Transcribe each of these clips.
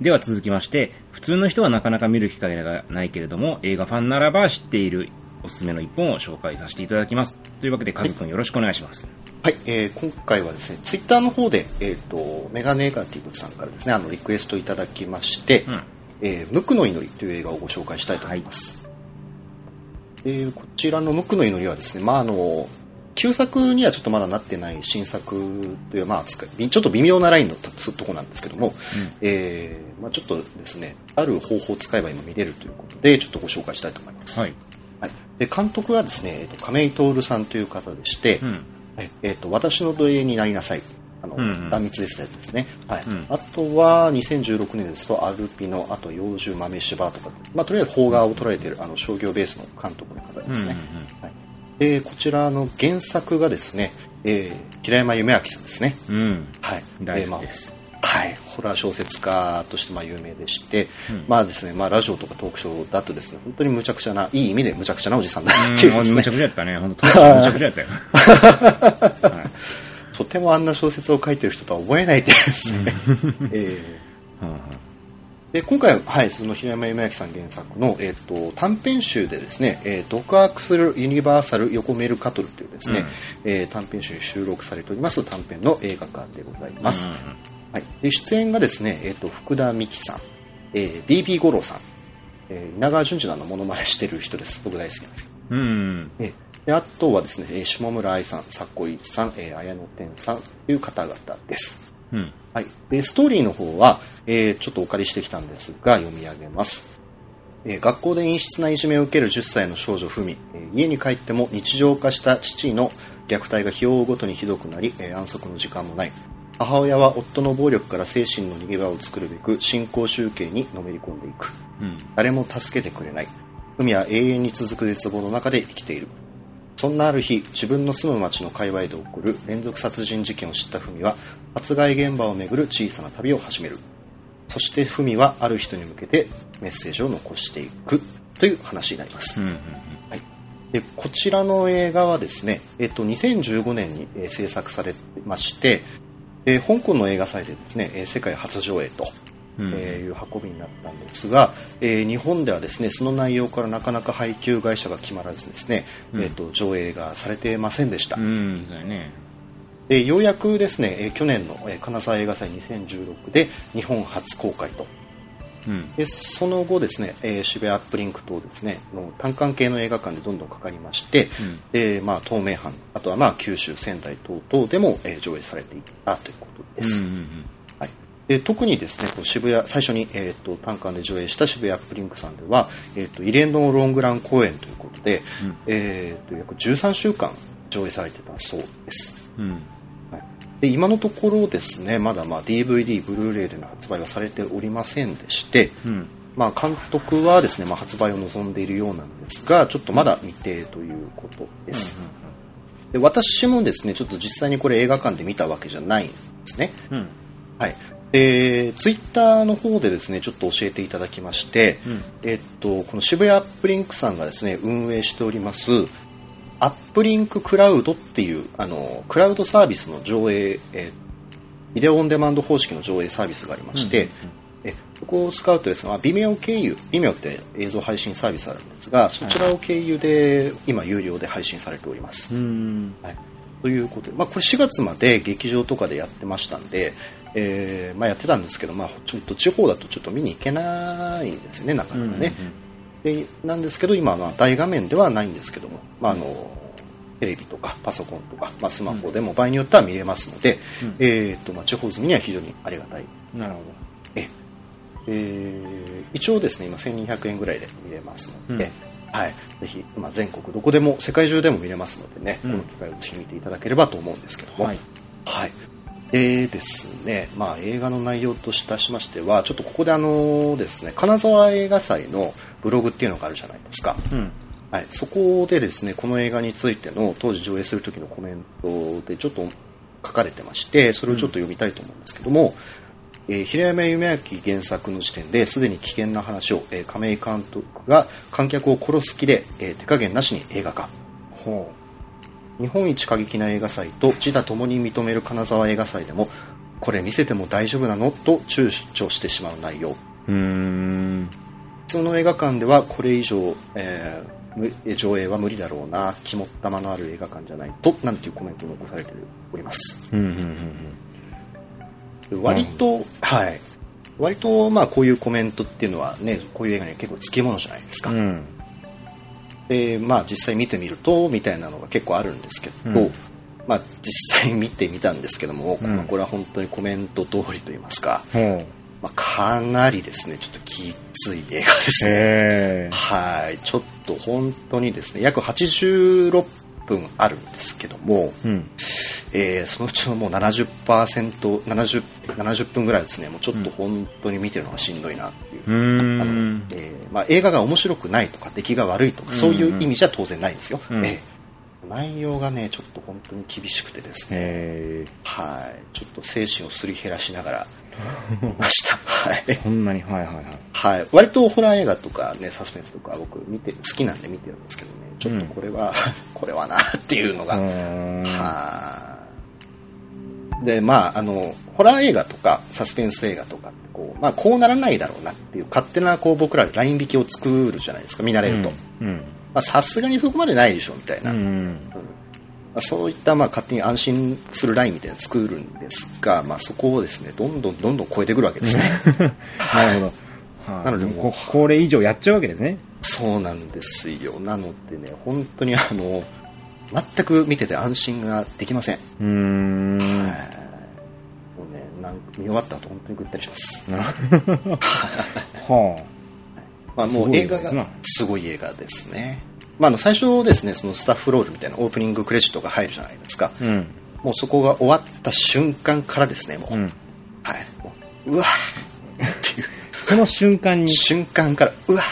では続きまして、普通の人はなかなか見る機会がないけれども、映画ファンならば知っているおすすめの一本を紹介させていただきます。というわけで、カズくんよろしくお願いします。はい、えー今回はですね、ツイッターの方で、えっ、と、メガネガティブさんからですね、あの、リクエストいただきまして、うん。えー無垢の祈りという映画をご紹介したいと思います。えーこちらの無垢の祈りはですね、まあ、あの、旧作にはちょっとまだなってない新作という、まあ、ちょっと微妙なラインのととこなんですけども、えーまあ、ちょっとですね、ある方法を使えば今見れるということで、ちょっとご紹介したいと思います。はい。はい、で監督はですね、えっと亀井徹さんという方でして、うん。はいえっと私の奴隷になりなさい。あの、うんうん断密ですやつですね。はい。うんあとは、2016年ですと、アルピノ、あと、幼獣豆柴とか、まあ、とりあえず邦画を捉えている、あの、商業ベースの監督の方ですね。はい。で、こちらの原作がですね、えー、平山夢明さんですね。うん。うん。はい。大まあ好きです。はい、ホラー小説家としてまあ有名でして、うんまあですね、まあラジオとかトークショーだとですね、本当に無茶苦茶な、いい意味で無茶苦茶なおじさんだなっていうですねうんむちゃ、くちゃやったね。本当むちゃくちゃやったよ。はいとてもあんな小説を書いてる人とは思えないですね、えーで今回は、はい、その平山夢明さん原作の、えー、と短編集でですね、えー、ドクアクスル・ユニバーサル・横メルカトルというですね、えー短編集に収録されております短編の映画化でございます。はい、で出演がですね、えー、と福田美紀さん、えー、BB 五郎さん、えー稲川淳二のあのモノマネしてる人です僕大好きなんですけど、うん。うん。えーであとはですね、えー下村愛さん佐古一さん、えー綾野天さんという方々です、うん。はい、でストーリーの方は、えーちょっとお借りしてきたんですが読み上げます、えー学校で陰湿ないじめを受ける10歳の少女ふみ、えー家に帰っても日常化した父の虐待が日を追うごとにひどくなり、えー安息の時間もない。母親は夫の暴力から精神の逃げ場を作るべく新興宗教にのめり込んでいく。うん。誰も助けてくれない。海は永遠に続く絶望の中で生きているそんなある日自分の住む町の界隈で起こる連続殺人事件を知った文は殺害現場を巡る小さな旅を始めるそして文はある人に向けてメッセージを残していくという話になります、うん。うん。でこちらの映画はですね、えっと、2015年に、えー制作されまして、えー香港の映画祭でですね、えー世界初上映とうん。えーいう運びになったんですが、えー日本ではですねその内容からなかなか配給会社が決まらずですね、うんえー、と上映がされてませんでした、うん。でようやくですね、えー去年の、えー金沢映画祭2016で日本初公開とうん。でその後ですね、えー渋谷アップリンク等ですねの単館系の映画館でどんどんかかりまして、うんでまあ、東名阪あとはまあ九州仙台等々でも、えー上映されていったということです、うん。はい、で特にですねこう渋谷最初に、えー、と単館で上映した渋谷アップリンクさんでは、えー、と異例のロングラン公演ということで、うんえー、と約13週間上映されてたそうです、うん。はい、で今のところですねまだまあ DVD、ブルーレイでの発売はされておりませんでして、うん。まあ、監督はですね、まあ、発売を望んでいるようなんですがちょっとまだ未定ということです、で私もですねちょっと実際にこれ映画館で見たわけじゃないんですねうん。はい。えー、ツイッターの方でですね、ちょっと教えていただきまして、うんえっと、この渋谷アップリンクさんがですね、運営しております、アップリンククラウドっていう、あの、クラウドサービスの上映、えービデオオンデマンド方式の上映サービスがありまして、えそこを使うとですね、まあ、微妙経由、微妙って映像配信サービスあるんですが、そちらを経由で、今有料で配信されております。うん。はい、ということで、まあ、これ4月まで劇場とかでやってましたんで、えーまあ、やってたんですけど、まあ、ちょっと地方だとちょっと見に行けないんですよね、なかなかね。でなんですけど、今はまあ大画面ではないんですけども、まあ、あのテレビとかパソコンとか、まあ、スマホでも場合によっては見れますので、うん。えーとまあ、地方住みには非常にありがたい。なるほえー一応ですね、今1200円ぐらいで見れますので、はい、ぜひ、まあ、全国どこでも、世界中でも見れますのでね、うんこの機会をぜひ見ていただければと思うんですけどど。も、はい。はい。でですね、まあ映画の内容とししましては、ちょっとここであのですね、金沢映画祭のブログっていうのがあるじゃないですか。うん。はい。そこでですね、この映画についての当時上映する時のコメントでちょっと書かれてまして、それをちょっと読みたいと思うんですけども、えー平山夢明原作の時点ですでに危険な話を、えー亀井監督が観客を殺す気で、えー手加減なしに映画化。ほ日本一過激な映画祭と自他ともに認める金沢映画祭でもこれ見せても大丈夫なの？と躊躇してしまう内容。うーん。普通の映画館ではこれ以上、えーむ上映は無理だろうな、肝っ玉のある映画館じゃないと、なんていうコメントを残されております。うん、うん、うん割と、はい。割と、まあ、こういうコメントっていうのはね、こういう映画には結構つきものじゃないですか。うん。うん。で、まあ、実際見てみると、みたいなのが結構あるんですけど、うんまあ、実際見てみたんですけども、うんまあこれは本当にコメント通りと言いますか。まあ、かなりですね、ちょっときつい映画ですね。はい。ちょっと本当にですね、約86分あるんですけども、うん。えーそのうちのもう70%、70、70分ぐらいですね、もうちょっと本当に見てるのがしんどいなっていう。うーあのん。えーまあ、映画が面白くないとか出来が悪いとか、そういう意味じゃ当然ないんですよ、うん。えー内容がねちょっと本当に厳しくてですね。はい。ちょっと精神をすり減らしながら。見ました。はい、そんなに、はいはいはい。はい、割とホラー映画とかねサスペンスとか僕見て好きなんで見てるんですけどね。ちょっとこれは、これはなっていうのが。はいでまああのホラー映画とかサスペンス映画とかこう,、まあ、こうならないだろうなっていう勝手なこう僕らライン引きを作るじゃないですか見慣れると、うん。まあさすがにそこまでないでしょみたいな、うん。うん。まあ、そういったまあ勝手に安心するラインみたいなのを作るんですが、まあ、そこをですねどんどんどんどん超えてくるわけですね なるほど。はいなのでもこれ以上やっちゃうわけですね。そうなんですよなのでね本当にあの全く見てて安心ができません、うーん。はいもうねなんか見終わった後本当にぐったりします は まあ、もう映画がすごい映画ですね。まあ、あの最初ですね、そのスタッフロールみたいなオープニングクレジットが入るじゃないですか。あ。うん。もうそこが終わった瞬間からですね、もう。うん。はい。もううわーっていうその瞬間に、瞬間から、うわー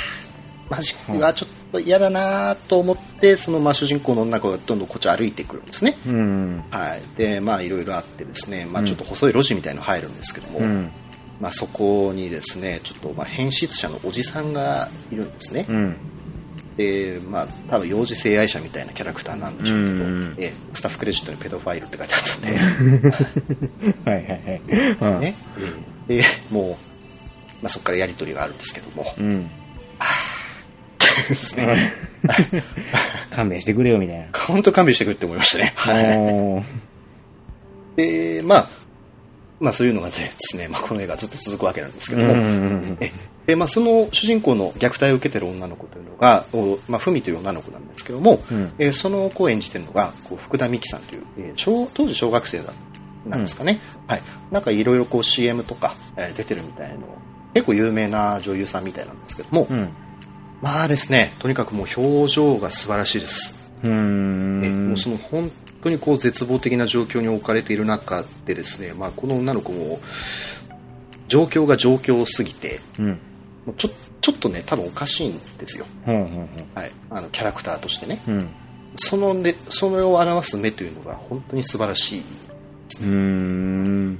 マジ、うわーちょっと嫌だなーと思って、そのまあ主人公の女の子がどんどんこっち歩いてくるんですね。うん。はい。で、まあいろいろあってですね、まうんあちょっと細い路地みたいの入るんですけども、うん。まあそこにですね、ちょっとまあ変質者のおじさんがいるんですね。うん。で、まあ、多分幼児性愛者みたいなキャラクターなんでしょうけど、うんえスタッフクレジットにペドファイルって書いてあったんで、はいはいはい。うん。ね、で、もう、まあ、そこからやり取りがあるんですけども、うん。ですね、勘弁してくれよみたいな。本当勘弁してくれって思いましたね。はい。で、まあ、まあそういうのがですね、まあこの映画ずっと続くわけなんですけども、で、まあその主人公の虐待を受けてる女の子というのが、おまあ、ふみという女の子なんですけども、うんえーその子を演じてるのが、こう福田美紀さんという、え当時小学生だなんですかね。はい。なんかいろいろこう CM とか、えー出てるみたいな、結構有名な女優さんみたいなんですけども、うん。まあですね、とにかくもう表情が素晴らしいです。うーん。えもうその本当にこう絶望的な状況に置かれている中でですね、まあ、この女の子も状況が状況すぎてうん。もうちょちょっとね多分おかしいんですよ。はい、あのキャラクターとしてねうん。そのねそれを表す目というのが本当に素晴らしいうーん。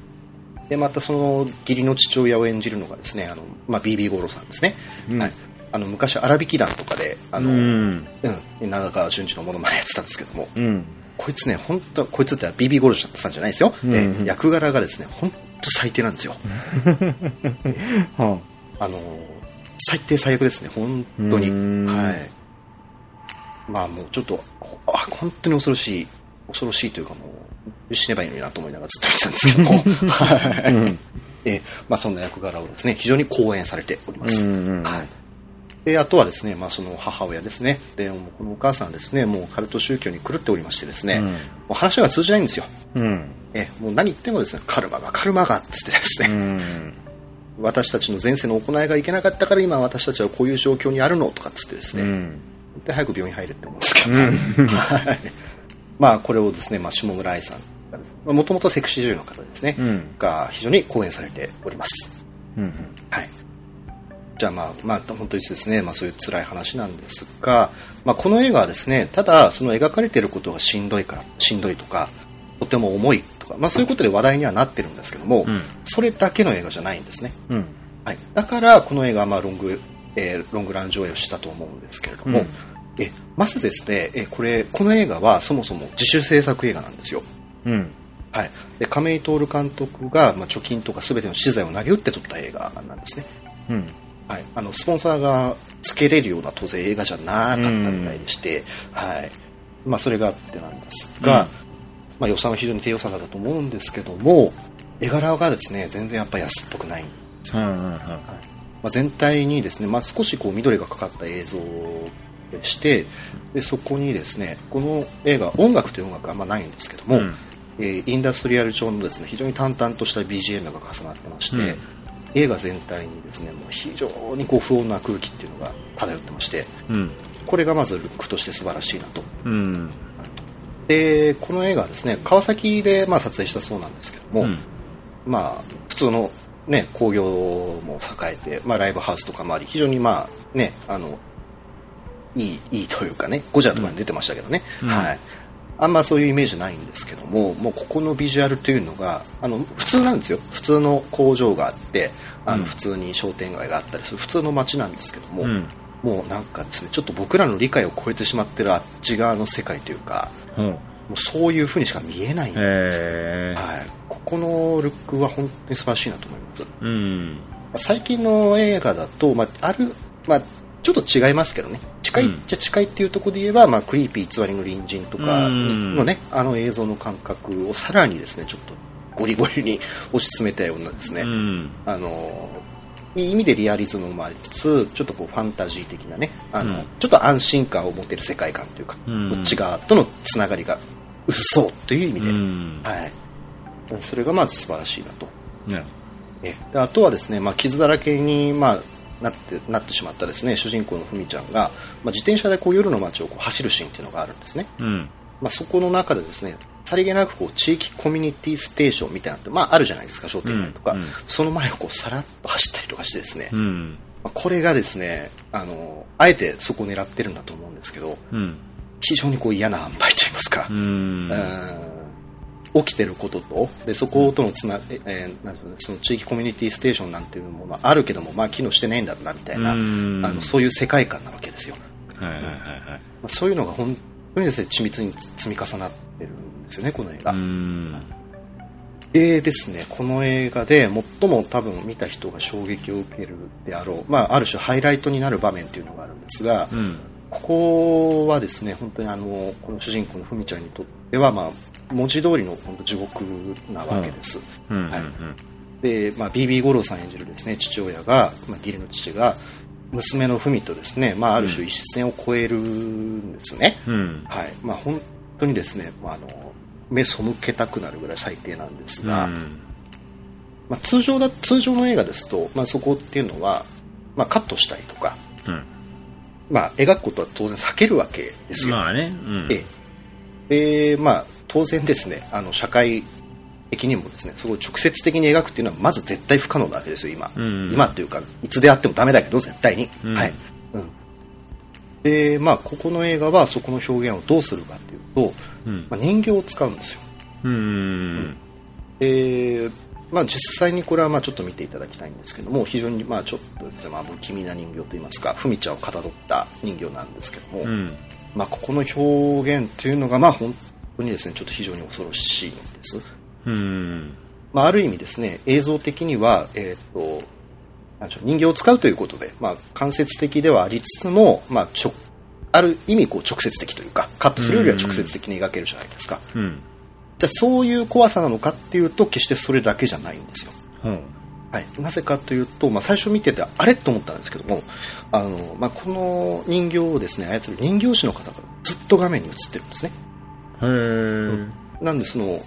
でまたその義理の父親を演じるのがですねあの、まあ、BB 五郎さんですね、うんはい、あの昔荒引き団とかであの、ううんん。長川淳二のものまねやってたんですけどもうん。こいつね、本当こいつって BB ゴールドさんじゃないですよ。うんえー役柄がですね、本当最低なんですよ。はあのー最低最悪ですね、本当に。はい。まあもうちょっと、あ、本当に恐ろしい、恐ろしいというかもう、死ねばいいのになと思いながらずっと見てたんですけども、はい。うんえーまあそんな役柄をですね、非常に講演されております。はい。で、あとはですね、まあその母親ですね。で、このお母さんはですね、もうカルト宗教に狂っておりましてですね、うんもう話が通じないんですよ。うん。えもう何言ってもですね、カルマが、カルマがっつってですうね、ん。私たちの前世の行いがいけなかったから今私たちはこういう状況にあるのとかっつってですね、うん。で早く病院入れって思うんですけど、うん。はいまあこれをですね、まあ、下村愛さんが、もともとセクシー女優の方ですね、うん。が非常に講演されております。うん。はい。じゃあまあ、まあ、本当にですね、まあそういう辛い話なんですが、まあこの映画はですね、ただその描かれていることがしんどいから、しんどいとか、とても重いとか、まあそういうことで話題にはなってるんですけども、うんそれだけの映画じゃないんですね。うん。はい。だからこの映画はまあロング、えーロングラン上映をしたと思うんですけれども、うんえまずですね、えこれ、この映画はそもそも自主制作映画なんですよ。うん。はい、で亀井徹監督が、まあ、貯金とか全ての資材を投げ打って撮った映画なんですね、うん。はい、あのスポンサーがつけれるような当然映画じゃなかったみたいでして、はい。まあ、それがあってなんですが、うん。まあ、予算は非常に低予算だったと思うんですけども絵柄がですね全然やっぱ安っぽくない、うんうんうん。まあ、全体にですね、まあ、少しこう緑がかかった映像でしてでそこにですねこの映画音楽という音楽はあんまないんですけども、うん。えーインダストリアル調のですね非常に淡々とした BGM が重なってまして、うん映画全体にですねもう非常にこう不穏な空気っていうのが漂ってましてうん。これがまずルックとして素晴らしいなとうん。でこの映画はですね川崎でまあ撮影したそうなんですけども、うん。まあ普通のね工業も栄えて、まあ、ライブハウスとかもあり非常にまあねあのいいいいというかねゴジラとかに出てましたけどね、うんはいあんまそういうイメージないんですけどももうここのビジュアルというのがあの普通なんですよ普通の工場があってあうんの普通に商店街があったりする普通の街なんですけども、うん。もうなんかですねちょっと僕らの理解を超えてしまってるあっち側の世界というかほう。もうそういうふうにしか見えないんでへえ。はい、ここのルックは本当に素晴らしいなと思いますうん。最近の映画だと、まあ、ある、まあ、ちょっと違いますけどね近いっうんちゃ近いっていうところで言えば、まあ、クリーピー偽りの隣人とかうんのね、あの映像の感覚をさらにですねちょっとゴリゴリに推し進めたようなですね、うん。あのいい意味でリアリズムもありつつちょっとこうファンタジー的なねあの、うんちょっと安心感を持てる世界観というか、うんこっち側とのつながりが薄そうという意味で、うん。はい、それがまず素晴らしいなと。ね。えであとはですね、まあ、傷だらけに、まあ、なってなってしまったですね主人公のふみちゃんが、まあ、自転車でこう夜の街をこう走るシーンっていうのがあるんですね、うん。まあ、そこの中でですねさりげなくこう地域コミュニティステーションみたいなのって、まあ、あるじゃないですか商店街とか、うんうんその前をこうさらっと走ったりとかしてですね、うん。まあ、これがですねあのあえてそこを狙ってるんだと思うんですけどうん。非常にこう嫌な塩梅といいますか、うん。うん起きてることとでそことのつな、ええーなんその地域コミュニティステーションなんていうものはあるけども、まあ、機能してないんだろうなみたいな、うんあのそういう世界観なわけですよ、はいはいはいそういうのが本当にですね緻密に積み重なってるんですよねこの映画、うん。でですねこの映画で最も多分見た人が衝撃を受けるであろう、まあ、ある種ハイライトになる場面っていうのがあるんですが、うん。ここはですね本当にあのこの主人公のふみちゃんにとっては、まあ、文字通りの本当地獄なわけです、うん。はいで、まあ、BB 五郎さん演じるですね父親が、まあ、義理の父が娘の文とですね、まあ、ある種一線を越えるんですね、うん。はいまあ、本当にですね、まあ、あの目背けたくなるぐらい最低なんですが、うん。まあ、通常だ通常の映画ですと、まあ、そこっていうのは、まあ、カットしたりとか、うん。まあ、描くことは当然避けるわけですよ、まあね。うん。ええでまあ、当然ですねあの社会的にもですねそこを直接的に描くっていうのはまず絶対不可能なわけですよ今、うん。今というかいつであってもダメだけど絶対に、うん。はい、うん、でまあここの映画はそこの表現をどうするかっていうと、うん。まあ、人形を使うんですよ。うん。でまあ、実際にこれはまあちょっと見ていただきたいんですけども非常にまあちょっとですね、まあ、不気味な人形といいますかふみちゃんをかたどった人形なんですけども、うん。まあ、ここの表現というのがまあ本当にですねちょっと非常に恐ろしいんです、うん。まあ、ある意味ですね映像的には、えー、と人形を使うということで、まあ、間接的ではありつつも、まあ、ちょある意味こう直接的というかカットするよりは直接的に描けるじゃないですか、うん。じゃあそういう怖さなのかっていうと決してそれだけじゃないんですよほう。はい、なぜかというと、まあ、最初見ててあれと思ったんですけどもあの、まあ、この人形をですね操る人形師の方がずっと画面に映ってるんですねへえ。なんでその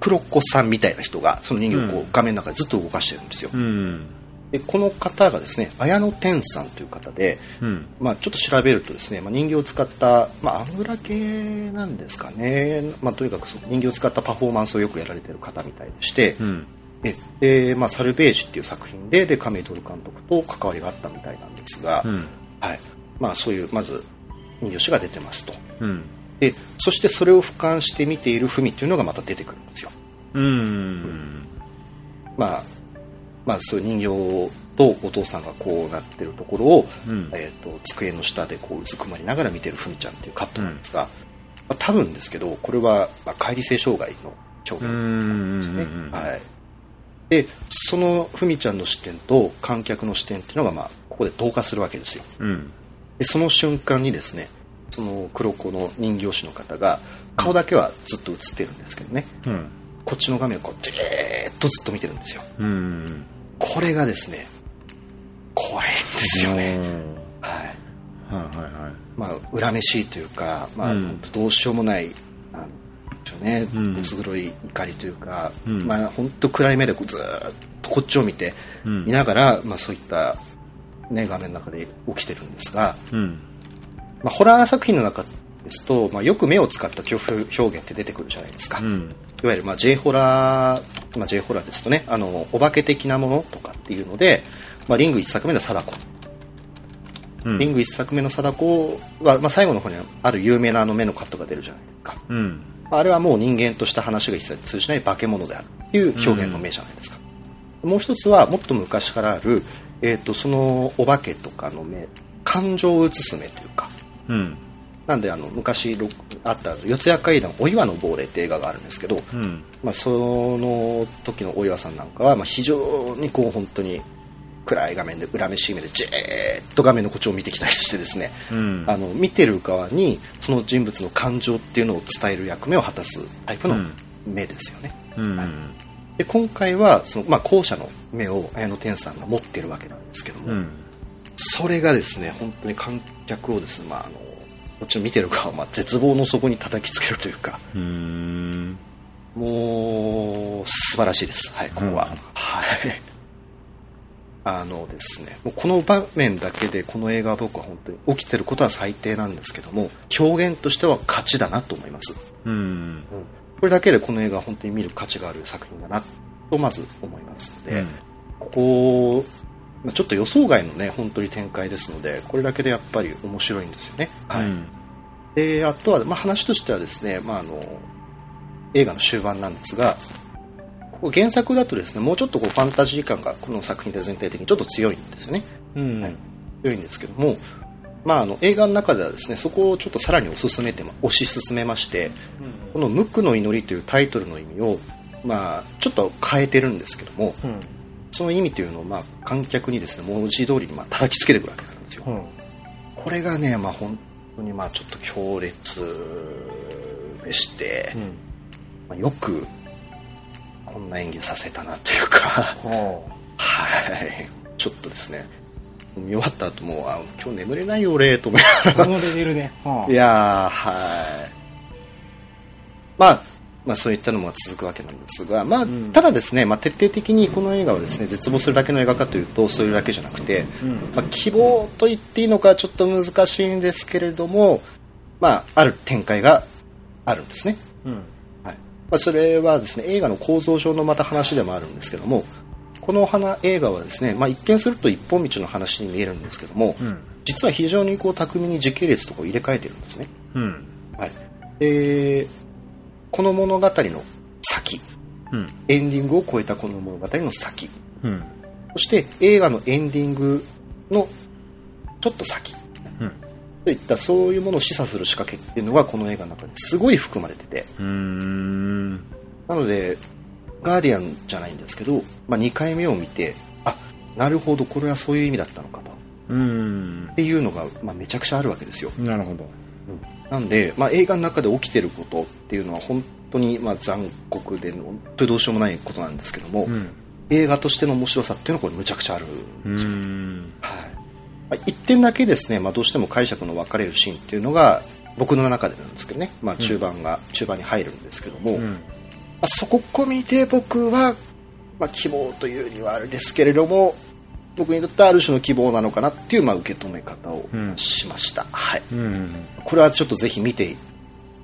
黒子さんみたいな人がその人形をこううん画面の中でずっと動かしてるんですよ、うん。でこの方がですね綾野天さんという方で、うん。まあ、ちょっと調べるとですね、まあ、人形を使った、まあ、アングラ系なんですかね、まあ、とにかくその人形を使ったパフォーマンスをよくやられてる方みたいでして、うん。ででまあ、サルベージっていう作品でで亀井徹監督と関わりがあったみたいなんですが、うん。はいまあ、そういうまず人形師が出てますとうん。でそしてそれを俯瞰して見ている文っていうのがまた出てくるんですよ、うん。まあ、まあそういう人形とお父さんがこうなってるところを、うん。えー、と机の下でこううずくまりながら見てる文ちゃんっていうカットなんですが、まあ、多分ですけどこれは、まあ、乖離性障害の表現うんですね。はい。で、そのふみちゃんの視点と観客の視点っていうのが、まあ、ここで同化するわけですよ。うん。で、その瞬間にですね、その黒子の人形師の方が、顔だけはずっと映ってるんですけどね、うん。こっちの画面をこう、じーっとずっと見てるんですよ。うん。これがですね、怖いんですよね。はい。はいはいはい。まあ、恨めしいというか、まあ、うんどうしようもない、でね、うんどす黒い怒りというか、うんまあ、本当暗い目でこうずーっとこっちを見て、うん見ながら、まあ、そういった、ね、画面の中で起きてるんですが、うん。まあ、ホラー作品の中ですと、まあ、よく目を使った恐怖表現って出てくるじゃないですか。うん。いわゆる、まあ、J ホラー、まあ、J ホラーですとね、あの、お化け的なものとかっていうので、まあ、リング一作目の貞子。うん。リング一作目の貞子は、まあ、最後の方にある有名なあの目のカットが出るじゃないですか。うん。あれはもう人間とした話が一切通じない化け物であるっていう表現の目じゃないですか。もう一つは、もっと昔からある、えっ、と、そのお化けとかの目、感情を映す目というか、うん。なんであの昔ろあった四谷怪談お岩の亡霊って映画があるんですけど、うん。まあ、その時のお岩さんなんかは、まあ、非常にこう本当に暗い画面で恨めしい目でじーっと画面のこっちを見てきたりしてですね、うん。あの見てる側にその人物の感情っていうのを伝える役目を果たすタイプの目ですよね。うん。で今回はその、まあ、後者の目を綾野天さんが持ってるわけなんですけども、うん。それがですね本当に観客をですね、まあ、あのこっちの見てる側を、まあ、絶望の底に叩きつけるというかうん。もう素晴らしいです。はいここは、うん。はい。あのですねもうこの場面だけでこの映画は僕は本当に起きてることは最低なんですけども表現としては勝ちだなと思います。うん。これだけでこの映画は本当に見る価値がある作品だなとまず思いますので、ここまあちょっと予想外のね本当に展開ですのでこれだけでやっぱり面白いんですよね、はいうん。であとは、まあ、話としてはですね、まあ、あの映画の終盤なんですが原作だとですねもうちょっとこうファンタジー感がこの作品で全体的にちょっと強いんですよねうん。はい強いんですけども、まあ、あの映画の中ではですねそこをちょっとさらに推し進めてま推し進めましてこの「無垢の祈り」というタイトルの意味を、まあ、ちょっと変えてるんですけどもうん。その意味というのを、まあ、観客にですね文字通りにまあ叩きつけてくるわけなんですよ。うん。これがね、まあ、本当にまあちょっと強烈でして、まあ、よくこんな演技をさせたなというか。ははい。ちょっとですね見終わった後もあ今日眠れないよ俺と思いながあ。このレベルで。はいやーはい。まあまあそういったのも続くわけなんですが、まあんただですね、まあ、徹底的にこの映画はですね絶望するだけの映画かというとそういうだけじゃなくて、うん。まあ、希望と言っていいのかちょっと難しいんですけれども、まあ、ある展開があるんですね。うん。はいまあ、それはですね映画の構造上のまた話でもあるんですけどもこの花映画はですね、まあ、一見すると一本道の話に見えるんですけども、うん。実は非常にこう巧みに時系列とかを入れ替えてるんですね。うん。はい、でこの物語の先うん。エンディングを超えたこの物語の先うん。そして映画のエンディングのちょっと先うん。といったそういうものを示唆する仕掛けっていうのがこの映画の中ですごい含まれててうん。なのでガーディアンじゃないんですけど、まあ、2回目を見てあなるほどこれはそういう意味だったのかとうんっ。ていうのが、まあ、めちゃくちゃあるわけですよなるほど。なんで、まあ、映画の中で起きてることっていうのは本当にまあ残酷で本当にどうしようもないことなんですけども、うん。映画としての面白さっていうのはこれむちゃくちゃあるうんですよ、ん。はいまあ、一点だけですね、まあ、どうしても解釈の分かれるシーンっていうのが僕の中でなんですけどね、まあ、中盤が、中盤に入るんですけども、まうん。あ、そここ見て僕は、まあ、希望というにはあれですけれども僕にとってはある種の希望なのかなっていう、まあ、受け止め方をうん。しました、はい、うん。これはちょっとぜひ見て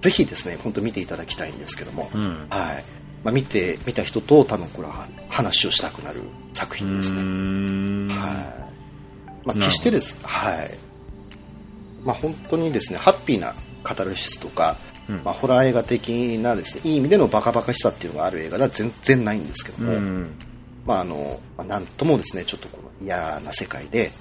ぜひですね本当見ていただきたいんですけども、うん。はい。まあ、見て見た人と多分これは話をしたくなる作品ですね、うん。はい。まあ、決してです、はい。まあ、本当にですねハッピーなカタルシスとか、うん。まあ、ホラー映画的なですねいい意味でのバカバカしさっていうのがある映画では全然ないんですけども、うん。まああのまあ、なんともですねちょっとこの嫌な世界で、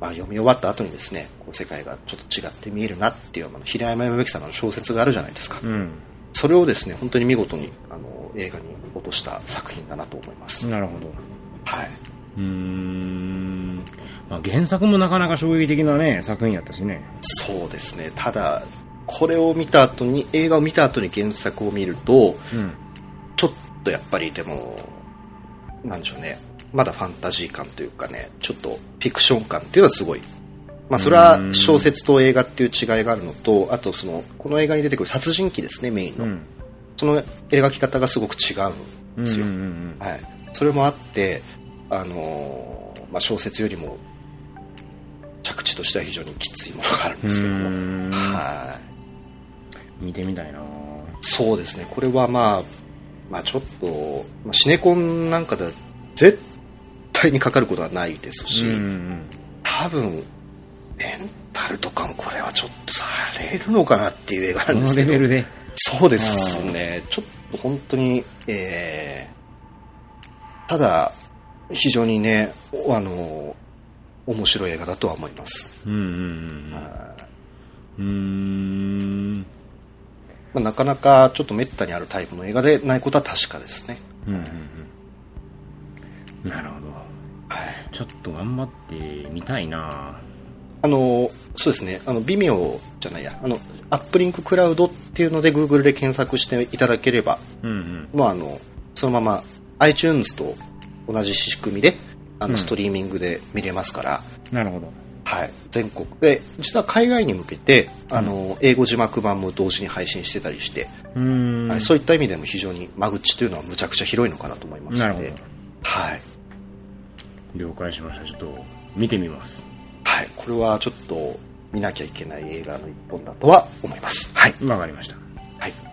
まあ、読み終わった後にですねこう世界がちょっと違って見えるなっていうあの平山夢樹様の小説があるじゃないですか、うん。それをですね、本当に見事にあの映画に落とした作品だなと思います。なるほど。はい。うーん。まあ、原作もなかなか衝撃的なね、作品やったしね。そうですね。ただ、これを見た後に、映画を見た後に原作を見ると、うん。ちょっとやっぱりでも、なんでしょうね。まだファンタジー感というかね、ちょっとフィクション感っていうのはすごい。まあそれは小説と映画っていう違いがあるのと、あとその、この映画に出てくる殺人鬼ですね、メインの。うん。その描き方がすごく違うんですよ。はい。それもあって、あのーまあ小説よりも、着地としては非常にきついものがあるんですけども。はい。見てみたいなそうですね、これはまあ、まあちょっと、まあ、シネコンなんかでは絶対にかかることはないですし、うんうん多分、レンタルとかもこれはちょっとされるのかなっていう映画なんですけど、レベルで。そうですね、ちょっと本当に、えー、ただ、非常にね、おあの、面白い映画だとは思います。うんうんうんはうん。まあ、なかなかちょっと滅多にあるタイプの映画でないことは確かですね。うんうんうん。なるほど。はい。ちょっと頑張ってみたいなあの、そうですね、あの、微妙じゃないや、あの、アップリンククラウドっていうので Google で検索していただければ、うんうん。まあ、あの、そのまま iTunes と同じ仕組みで、あの、うんストリーミングで見れますから、なるほど。はい、全国で、実は海外に向けて、あの、英語字幕版も同時に配信してたりして、うーん。はい、そういった意味でも非常に間口というのはむちゃくちゃ広いのかなと思いますなるほどので、。はい。了解しました。ちょっと見てみます。はい、これはちょっと見なきゃいけない映画の一本だとは思います。はい。わかりました。はい。